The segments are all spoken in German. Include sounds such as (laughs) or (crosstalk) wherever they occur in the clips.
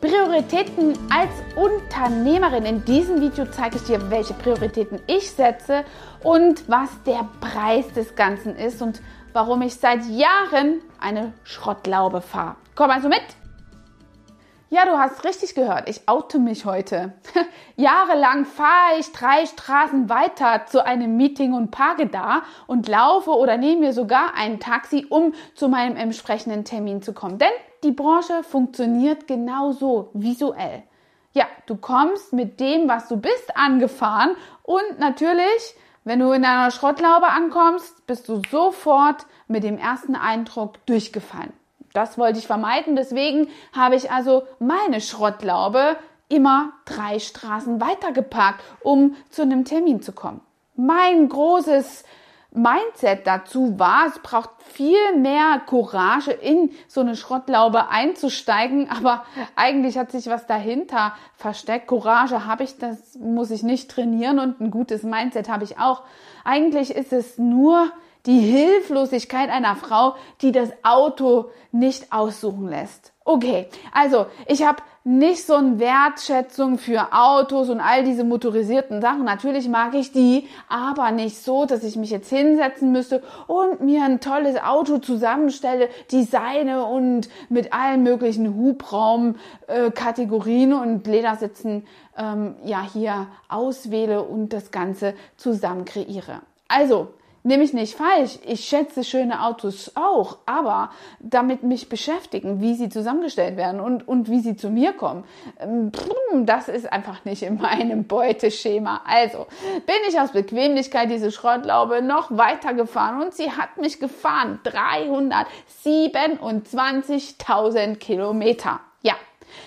Prioritäten als Unternehmerin. In diesem Video zeige ich dir, welche Prioritäten ich setze und was der Preis des Ganzen ist und warum ich seit Jahren eine Schrottlaube fahre. Komm also mit! Ja, du hast richtig gehört. Ich oute mich heute. (laughs) Jahrelang fahre ich drei Straßen weiter zu einem Meeting und parke da und laufe oder nehme mir sogar ein Taxi, um zu meinem entsprechenden Termin zu kommen. Denn die Branche funktioniert genauso visuell. Ja, du kommst mit dem, was du bist, angefahren und natürlich, wenn du in einer Schrottlaube ankommst, bist du sofort mit dem ersten Eindruck durchgefallen. Das wollte ich vermeiden. Deswegen habe ich also meine Schrottlaube immer drei Straßen weitergeparkt, um zu einem Termin zu kommen. Mein großes Mindset dazu war, es braucht viel mehr Courage, in so eine Schrottlaube einzusteigen, aber eigentlich hat sich was dahinter versteckt. Courage habe ich, das muss ich nicht trainieren und ein gutes Mindset habe ich auch. Eigentlich ist es nur die Hilflosigkeit einer Frau, die das Auto nicht aussuchen lässt. Okay, also ich habe nicht so eine Wertschätzung für Autos und all diese motorisierten Sachen. Natürlich mag ich die, aber nicht so, dass ich mich jetzt hinsetzen müsste und mir ein tolles Auto zusammenstelle, designe und mit allen möglichen Hubraumkategorien äh, und Ledersitzen ähm, ja hier auswähle und das Ganze zusammen kreiere. Also, Nehme ich nicht falsch. Ich schätze schöne Autos auch, aber damit mich beschäftigen, wie sie zusammengestellt werden und, und wie sie zu mir kommen, ähm, das ist einfach nicht in meinem Beuteschema. Also bin ich aus Bequemlichkeit diese Schrottlaube noch weiter gefahren und sie hat mich gefahren. 327.000 Kilometer. Ja.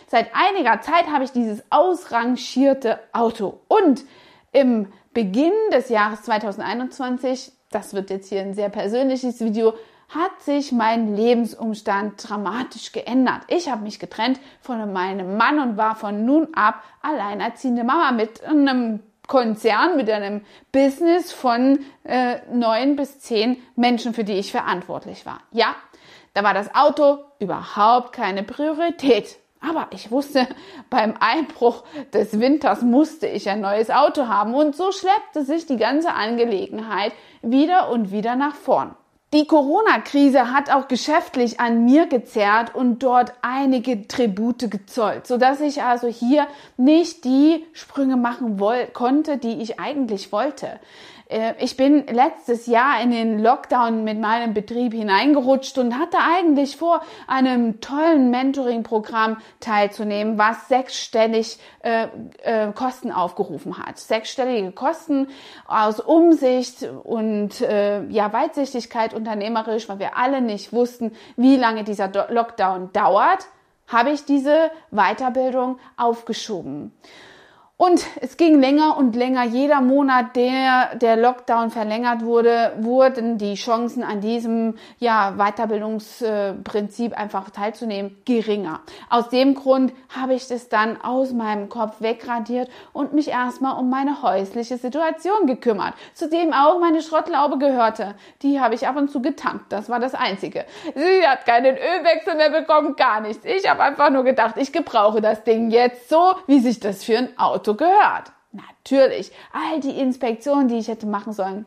Seit einiger Zeit habe ich dieses ausrangierte Auto und im Beginn des Jahres 2021 das wird jetzt hier ein sehr persönliches Video, hat sich mein Lebensumstand dramatisch geändert. Ich habe mich getrennt von meinem Mann und war von nun ab alleinerziehende Mama mit einem Konzern, mit einem Business von äh, neun bis zehn Menschen, für die ich verantwortlich war. Ja, da war das Auto überhaupt keine Priorität. Aber ich wusste, (laughs) beim Einbruch des Winters musste ich ein neues Auto haben und so schleppte sich die ganze Angelegenheit wieder und wieder nach vorn. Die Corona-Krise hat auch geschäftlich an mir gezerrt und dort einige Tribute gezollt, sodass ich also hier nicht die Sprünge machen konnte, die ich eigentlich wollte. Äh, ich bin letztes Jahr in den Lockdown mit meinem Betrieb hineingerutscht und hatte eigentlich vor, einem tollen Mentoring-Programm teilzunehmen, was sechsstellig äh, äh, Kosten aufgerufen hat. Sechsstellige Kosten aus Umsicht und äh, ja Weitsichtigkeit unternehmerisch, weil wir alle nicht wussten, wie lange dieser Lockdown dauert, habe ich diese Weiterbildung aufgeschoben. Und es ging länger und länger. Jeder Monat, der der Lockdown verlängert wurde, wurden die Chancen an diesem ja, Weiterbildungsprinzip einfach teilzunehmen geringer. Aus dem Grund habe ich das dann aus meinem Kopf wegradiert und mich erstmal um meine häusliche Situation gekümmert, zu dem auch meine Schrottlaube gehörte. Die habe ich ab und zu getankt. Das war das Einzige. Sie hat keinen Ölwechsel mehr bekommen, gar nichts. Ich habe einfach nur gedacht, ich gebrauche das Ding jetzt so, wie sich das für ein Auto gehört. Natürlich, all die Inspektionen, die ich hätte machen sollen,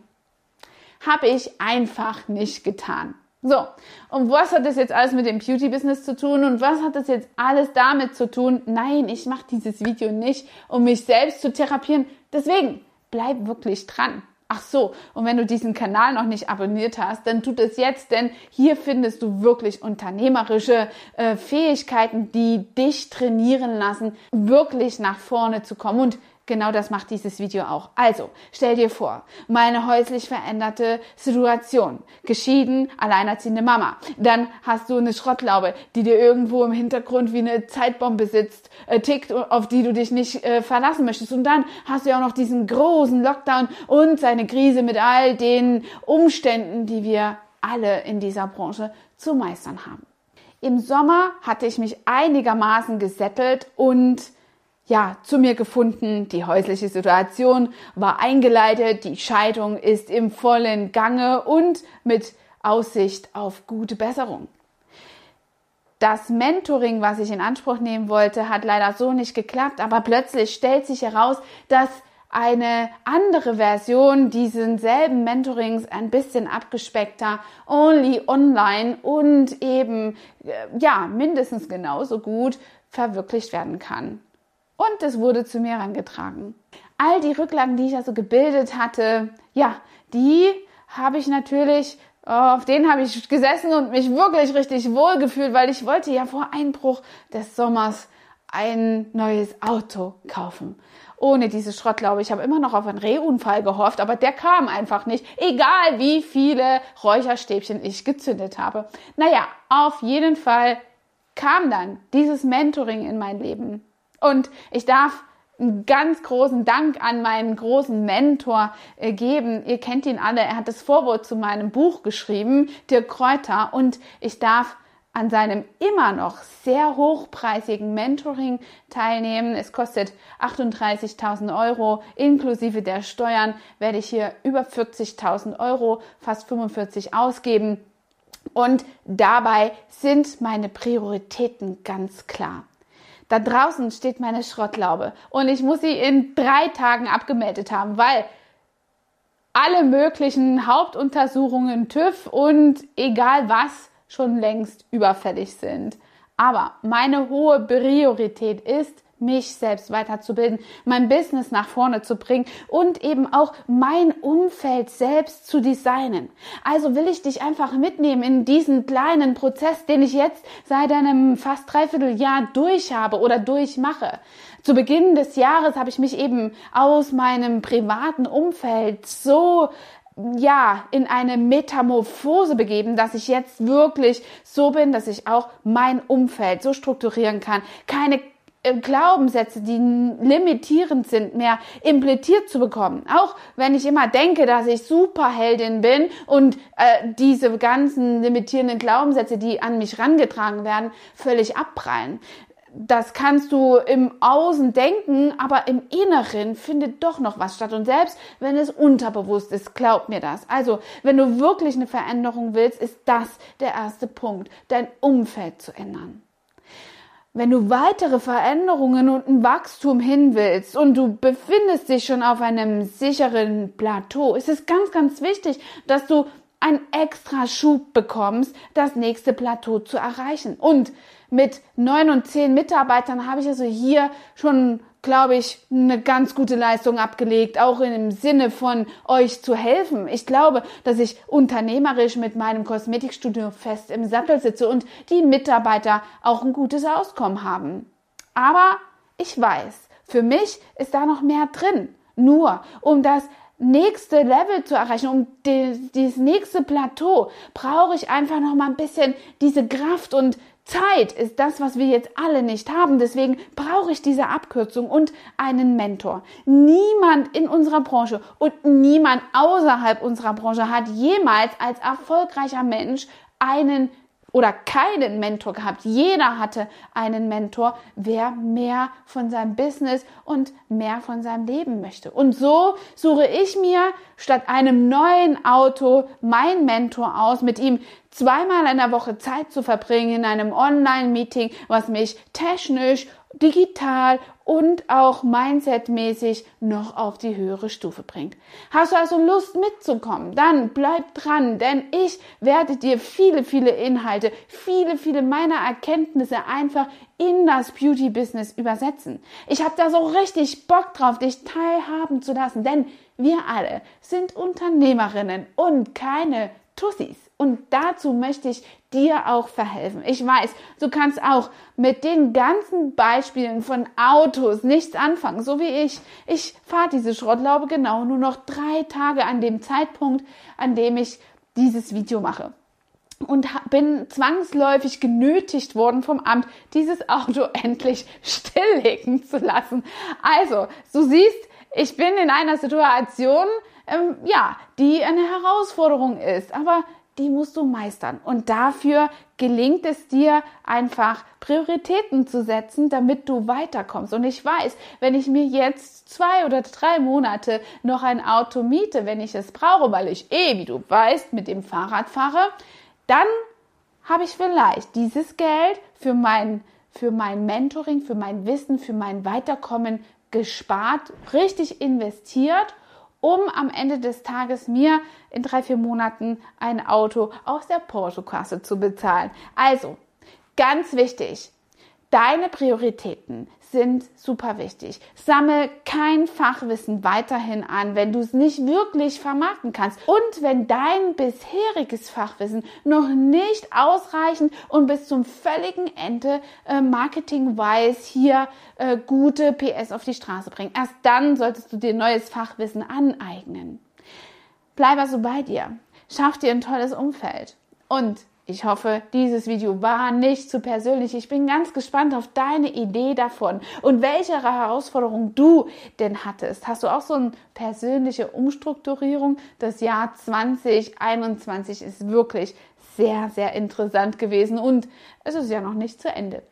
habe ich einfach nicht getan. So, und was hat das jetzt alles mit dem Beauty-Business zu tun und was hat das jetzt alles damit zu tun? Nein, ich mache dieses Video nicht, um mich selbst zu therapieren. Deswegen, bleib wirklich dran. Ach so, und wenn du diesen Kanal noch nicht abonniert hast, dann tut es jetzt, denn hier findest du wirklich unternehmerische äh, Fähigkeiten, die dich trainieren lassen, wirklich nach vorne zu kommen. Und Genau das macht dieses Video auch. Also, stell dir vor, meine häuslich veränderte Situation. Geschieden, alleinerziehende Mama. Dann hast du eine Schrottlaube, die dir irgendwo im Hintergrund wie eine Zeitbombe sitzt, äh, tickt, auf die du dich nicht äh, verlassen möchtest. Und dann hast du ja auch noch diesen großen Lockdown und seine Krise mit all den Umständen, die wir alle in dieser Branche zu meistern haben. Im Sommer hatte ich mich einigermaßen gesettelt und ja, zu mir gefunden. Die häusliche Situation war eingeleitet. Die Scheidung ist im vollen Gange und mit Aussicht auf gute Besserung. das Mentoring, was ich in Anspruch nehmen wollte, hat leider so nicht geklappt, aber plötzlich stellt sich heraus, dass eine andere Version diesen selben Mentorings ein bisschen abgespeckter, only online und eben äh, ja mindestens genauso gut verwirklicht werden kann. Und es wurde zu mir herangetragen. All die Rücklagen, die ich also gebildet hatte, ja, die habe ich natürlich auf denen habe ich gesessen und mich wirklich richtig wohl gefühlt, weil ich wollte ja vor Einbruch des Sommers ein neues Auto kaufen. Ohne diese Schrottlaube. Ich habe immer noch auf einen Rehunfall gehofft, aber der kam einfach nicht. Egal wie viele Räucherstäbchen ich gezündet habe. Naja, auf jeden Fall kam dann dieses Mentoring in mein Leben. Und ich darf einen ganz großen Dank an meinen großen Mentor äh, geben. Ihr kennt ihn alle. Er hat das Vorwort zu meinem Buch geschrieben, Dirk Kräuter. Und ich darf an seinem immer noch sehr hochpreisigen Mentoring teilnehmen. Es kostet 38.000 Euro. Inklusive der Steuern werde ich hier über 40.000 Euro, fast 45 ausgeben. Und dabei sind meine Prioritäten ganz klar. Da draußen steht meine Schrottlaube und ich muss sie in drei Tagen abgemeldet haben, weil alle möglichen Hauptuntersuchungen, TÜV und egal was schon längst überfällig sind. Aber meine hohe Priorität ist, mich selbst weiterzubilden, mein Business nach vorne zu bringen und eben auch mein Umfeld selbst zu designen. Also will ich dich einfach mitnehmen in diesen kleinen Prozess, den ich jetzt seit einem fast dreiviertel Jahr durch habe oder durchmache. Zu Beginn des Jahres habe ich mich eben aus meinem privaten Umfeld so ja, in eine Metamorphose begeben, dass ich jetzt wirklich so bin, dass ich auch mein Umfeld so strukturieren kann. Keine Glaubenssätze, die limitierend sind, mehr implementiert zu bekommen. Auch wenn ich immer denke, dass ich Superheldin bin und äh, diese ganzen limitierenden Glaubenssätze, die an mich rangetragen werden, völlig abprallen. Das kannst du im Außen denken, aber im Inneren findet doch noch was statt. Und selbst wenn es unterbewusst ist, glaub mir das. Also, wenn du wirklich eine Veränderung willst, ist das der erste Punkt, dein Umfeld zu ändern wenn du weitere Veränderungen und ein Wachstum hin willst und du befindest dich schon auf einem sicheren Plateau, ist es ganz, ganz wichtig, dass du einen extra Schub bekommst, das nächste Plateau zu erreichen. Und mit neun und zehn Mitarbeitern habe ich also hier schon glaube ich, eine ganz gute Leistung abgelegt, auch im Sinne von euch zu helfen. Ich glaube, dass ich unternehmerisch mit meinem Kosmetikstudio fest im Sattel sitze und die Mitarbeiter auch ein gutes Auskommen haben. Aber ich weiß, für mich ist da noch mehr drin. Nur um das nächste Level zu erreichen, um dieses nächste Plateau, brauche ich einfach noch mal ein bisschen diese Kraft und Zeit ist das, was wir jetzt alle nicht haben. Deswegen brauche ich diese Abkürzung und einen Mentor. Niemand in unserer Branche und niemand außerhalb unserer Branche hat jemals als erfolgreicher Mensch einen oder keinen Mentor gehabt. Jeder hatte einen Mentor, wer mehr von seinem Business und mehr von seinem Leben möchte. Und so suche ich mir statt einem neuen Auto mein Mentor aus, mit ihm zweimal in der Woche Zeit zu verbringen in einem Online-Meeting, was mich technisch digital und auch mindsetmäßig noch auf die höhere Stufe bringt. Hast du also Lust mitzukommen? Dann bleib dran, denn ich werde dir viele, viele Inhalte, viele, viele meiner Erkenntnisse einfach in das Beauty Business übersetzen. Ich habe da so richtig Bock drauf, dich teilhaben zu lassen, denn wir alle sind Unternehmerinnen und keine Tussis. Und dazu möchte ich dir auch verhelfen. Ich weiß, du kannst auch mit den ganzen Beispielen von Autos nichts anfangen, so wie ich. Ich fahre diese Schrottlaube genau nur noch drei Tage an dem Zeitpunkt, an dem ich dieses Video mache. Und bin zwangsläufig genötigt worden vom Amt, dieses Auto (laughs) endlich stilllegen zu lassen. Also, du siehst, ich bin in einer Situation, ähm, ja, die eine Herausforderung ist. Aber die musst du meistern. Und dafür gelingt es dir einfach Prioritäten zu setzen, damit du weiterkommst. Und ich weiß, wenn ich mir jetzt zwei oder drei Monate noch ein Auto miete, wenn ich es brauche, weil ich eh, wie du weißt, mit dem Fahrrad fahre, dann habe ich vielleicht dieses Geld für mein, für mein Mentoring, für mein Wissen, für mein Weiterkommen gespart, richtig investiert, um am Ende des Tages mir in drei, vier Monaten ein Auto aus der Porsche-Kasse zu bezahlen. Also, ganz wichtig, deine Prioritäten sind super wichtig. Sammel kein Fachwissen weiterhin an, wenn du es nicht wirklich vermarkten kannst. Und wenn dein bisheriges Fachwissen noch nicht ausreichend und bis zum völligen Ende äh, marketing-wise hier äh, gute PS auf die Straße bringt. Erst dann solltest du dir neues Fachwissen aneignen. Bleib also bei dir. Schaff dir ein tolles Umfeld. Und ich hoffe, dieses Video war nicht zu persönlich. Ich bin ganz gespannt auf deine Idee davon und welche Herausforderung du denn hattest. Hast du auch so eine persönliche Umstrukturierung? Das Jahr 2021 ist wirklich sehr, sehr interessant gewesen und es ist ja noch nicht zu Ende.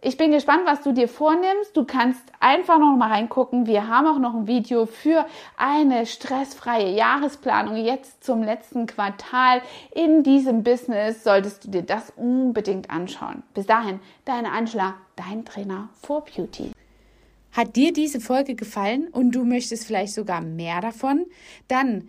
Ich bin gespannt, was du dir vornimmst. Du kannst einfach noch mal reingucken. Wir haben auch noch ein Video für eine stressfreie Jahresplanung jetzt zum letzten Quartal in diesem Business. Solltest du dir das unbedingt anschauen. Bis dahin, deine Angela, dein Trainer for Beauty. Hat dir diese Folge gefallen und du möchtest vielleicht sogar mehr davon? Dann